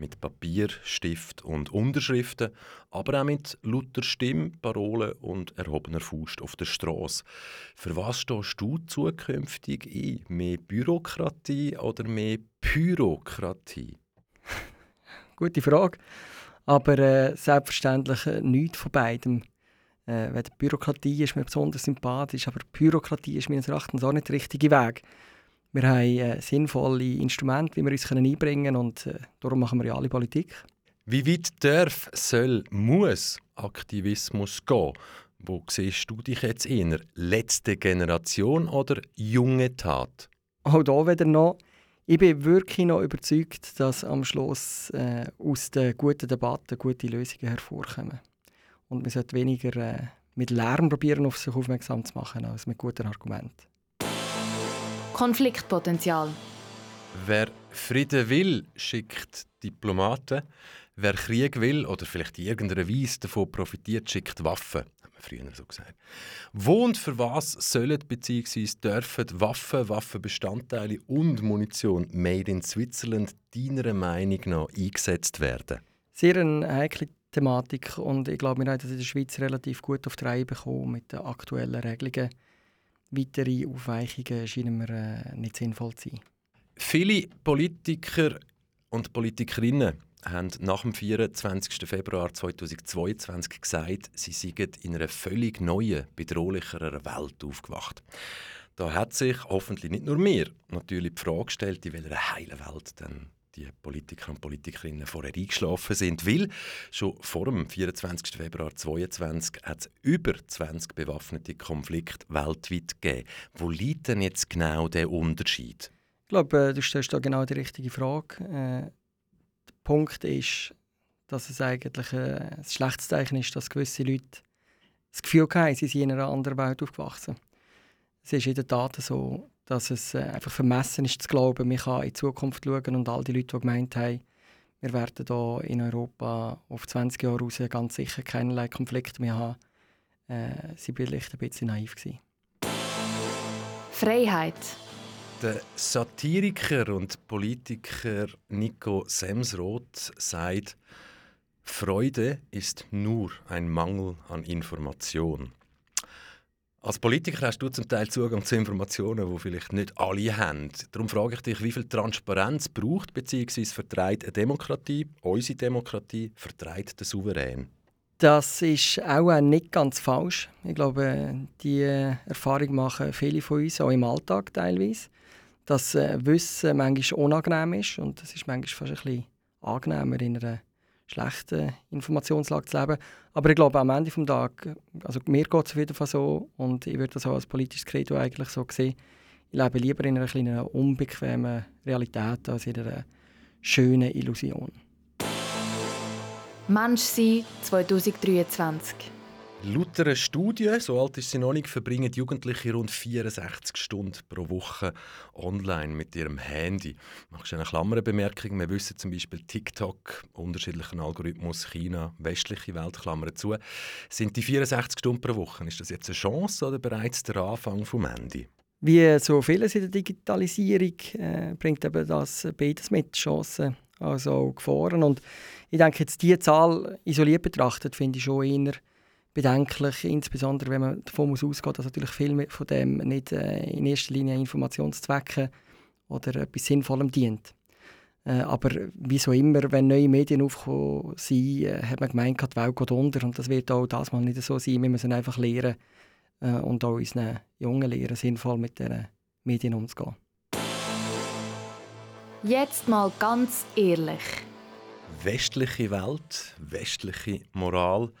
Mit Papier, Stift und Unterschriften, aber auch mit lauter Stimme, Parolen und erhobener Faust auf der Straße. Für was stehst du zukünftig ein? Mehr Bürokratie oder mehr Pyrokratie? Gute Frage. Aber äh, selbstverständlich äh, nichts von beidem. Äh, Bürokratie ist mir besonders sympathisch, aber Bürokratie ist meines Erachtens auch nicht der richtige Weg. Wir haben äh, sinnvolle Instrumente, wie wir uns können einbringen können und äh, darum machen wir ja alle Politik. Wie weit darf, soll, muss Aktivismus gehen? Wo siehst du dich jetzt eher? Letzte Generation oder junge Tat? Auch hier wieder noch. Ich bin wirklich noch überzeugt, dass am Schluss äh, aus den guten Debatten gute Lösungen hervorkommen. Und man sollte weniger äh, mit Lärm probieren, auf sich aufmerksam zu machen, als mit guten Argumenten. Konfliktpotenzial. Wer Frieden will, schickt Diplomaten. Wer Krieg will oder vielleicht in irgendeiner Weise davon profitiert, schickt Waffen. Früher so gesagt. Wo und für was sollen bzw. dürfen Waffen, Waffenbestandteile und Munition made in Switzerland deiner Meinung nach eingesetzt werden? Sehr eine heikle Thematik und ich glaube, wir haben das in der Schweiz relativ gut auf die Reihe bekommen mit den aktuellen Regelungen. Weitere Aufweichungen scheinen mir äh, nicht sinnvoll zu sein. Viele Politiker und Politikerinnen haben nach dem 24. Februar 2022 gesagt, sie seien in einer völlig neuen, bedrohlicheren Welt aufgewacht. Da hat sich hoffentlich nicht nur mir natürlich die Frage gestellt, in welcher heilen Welt denn die Politiker und Politikerinnen vorher eingeschlafen sind. Weil schon vor dem 24. Februar 2022 hat es über 20 bewaffnete Konflikte weltweit gegeben. Wo liegt denn jetzt genau der Unterschied? Ich glaube, äh, du stellst da genau die richtige Frage. Äh, der Punkt ist, dass es eigentlich äh, ein schlechtes Zeichen ist, dass gewisse Leute das Gefühl haben, sie sind in einer anderen Welt aufgewachsen. Es ist in der Tat so, dass es äh, einfach vermessen ist zu glauben, man kann in die Zukunft schauen und all die Leute, die gemeint haben, wir werden hier in Europa auf 20 Jahre raus ganz sicher keinerlei Konflikte mehr haben, äh, sie vielleicht ein bisschen naiv. Gewesen. Freiheit. Der Satiriker und Politiker Nico Semsroth sagt, Freude ist nur ein Mangel an Information. Als Politiker hast du zum Teil Zugang zu Informationen, die vielleicht nicht alle haben. Darum frage ich dich, wie viel Transparenz braucht bzw. vertreibt eine Demokratie, unsere Demokratie, vertreibt der Souverän? Das ist auch nicht ganz falsch. Ich glaube, die Erfahrung machen viele von uns, auch im Alltag teilweise, dass Wissen manchmal unangenehm ist und es ist manchmal fast ein bisschen angenehmer in einer schlechten Informationslage zu leben. Aber ich glaube, am Ende des Tages, also mir geht es auf jeden Fall so und ich würde das auch als politisches Credo eigentlich so sehen, ich lebe lieber in einer kleinen unbequemen Realität als in einer schönen Illusion. Mensch sein 2023. Laut einer Studie, so alt ist sie noch nicht, verbringen Jugendliche rund 64 Stunden pro Woche online mit ihrem Handy. Machst du eine Klammerbemerkung? Wir wissen zum Beispiel TikTok, unterschiedlichen Algorithmus, China, westliche Welt, Klammern zu. Sind die 64 Stunden pro Woche, ist das jetzt eine Chance oder bereits der Anfang vom Ende? Wie so vieles in der Digitalisierung äh, bringt eben das beides mit, Chancen also auch Gefahren. Und ich denke, jetzt diese Zahl isoliert betrachtet, finde ich schon eher bedenklich, insbesondere wenn man davon muss ausgeht, dass natürlich viel von dem nicht äh, in erster Linie Informationszwecken oder etwas Sinnvollem dient. Äh, aber wie so immer, wenn neue Medien aufkommen sind, äh, hat man gemeint, die Welt geht unter und das wird auch das mal nicht so sein. Wir müssen einfach lernen äh, und auch unseren Jungen lernen, sinnvoll mit diesen Medien umzugehen. Jetzt mal ganz ehrlich. Westliche Welt, westliche Moral –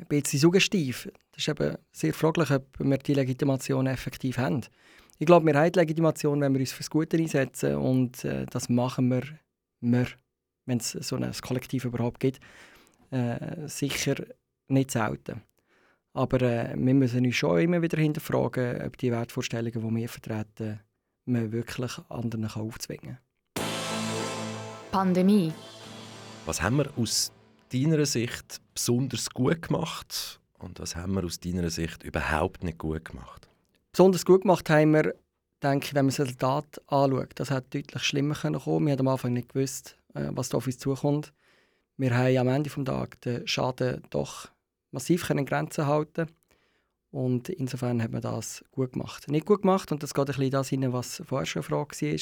ein bisschen suggestiv. Das ist eben sehr fraglich, ob wir die Legitimation effektiv haben. Ich glaube, wir haben die Legitimation, wenn wir uns fürs Gute einsetzen und äh, das machen wir, wir wenn es so ein Kollektiv überhaupt gibt, äh, sicher nicht selten. Aber äh, wir müssen uns schon immer wieder hinterfragen, ob die Wertvorstellungen, die wir vertreten, man wirklich anderen aufzwingen kann. Pandemie. Was haben wir aus deiner Sicht besonders gut gemacht und was haben wir aus deiner Sicht überhaupt nicht gut gemacht? Besonders gut gemacht haben wir, denke ich, wenn man das Resultat anschaut. Das hat deutlich schlimmer kommen können. Wir haben am Anfang nicht gewusst, äh, was da auf uns zukommt. Wir haben am Ende des Tages den Schaden doch massiv in Grenzen halten und insofern hat man das gut gemacht. Nicht gut gemacht, und das geht ein bisschen das hinein, was vorher schon eine Frage war,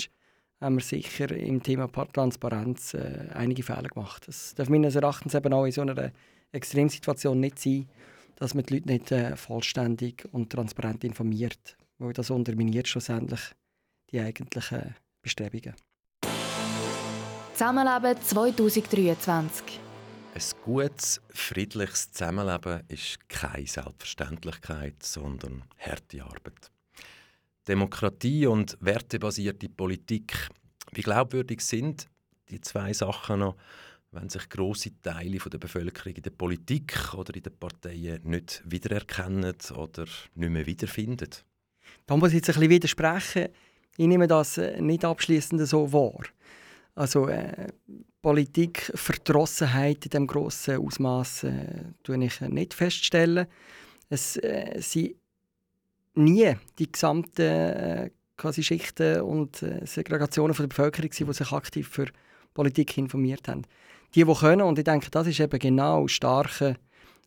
haben wir sicher im Thema Transparenz äh, einige Fehler gemacht. Das darf meines Erachtens eben auch in so einer Extremsituation nicht sein, dass man die Leute nicht äh, vollständig und transparent informiert, weil das unterminiert schlussendlich die eigentlichen Bestrebungen. Zusammenleben 2023 ein gutes, friedliches Zusammenleben ist keine Selbstverständlichkeit, sondern harte Arbeit. Demokratie und wertebasierte Politik. Wie glaubwürdig sind die zwei Sachen noch, wenn sich große Teile der Bevölkerung in der Politik oder in den Parteien nicht wiedererkennen oder nicht mehr wiederfinden? Da muss ich jetzt ein bisschen widersprechen. Ich nehme das äh, nicht abschließend so wahr. Also äh, Politikverdrossenheit in dem grossen Ausmaß äh, ich nicht feststellen. Es äh, sind nie die gesamten äh, quasi Schichten und äh, Segregationen von der Bevölkerung die sich aktiv für Politik informiert haben. Die, die können, und ich denke, das ist eben genau Starke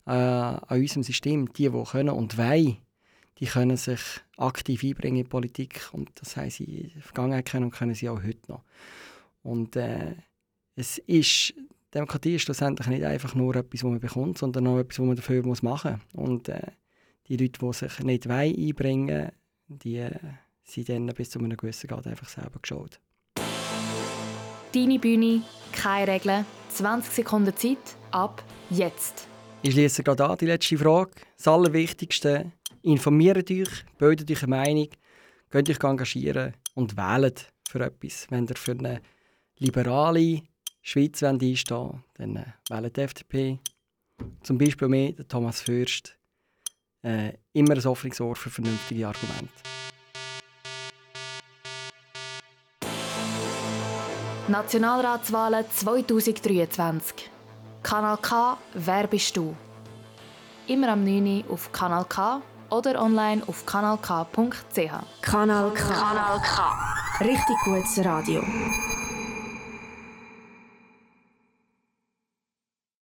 äh, an unserem System, die, die können und wollen, die können sich aktiv einbringen in Politik und das haben sie in der Vergangenheit können und können sie auch heute noch. Und äh, es ist, Demokratie ist schlussendlich nicht einfach nur etwas, was man bekommt, sondern auch etwas, was man dafür machen muss. Und äh, die Leute, die sich nicht einbringen wollen, die äh, sind dann bis zu einem gewissen Grad einfach selber geschaut. Deine Bühne, keine Regeln, 20 Sekunden Zeit, ab jetzt. Ich schließe gerade an die letzte Frage. Das Allerwichtigste, informiert euch, bildet euch eine Meinung, könnt euch engagieren und wählt für etwas. Wenn ihr für eine liberale Schweiz einstehen wollt, dann äh, wählt die FDP. Zum Beispiel mir, Thomas Fürst äh, immer ein offenes Ohr für vernünftige Argumente. Nationalratswahlen 2023. Kanal K, wer bist du? Immer am 9. Uhr auf Kanal K oder online auf kanalk.ch. Kanal K. Kanal K. Richtig gutes Radio.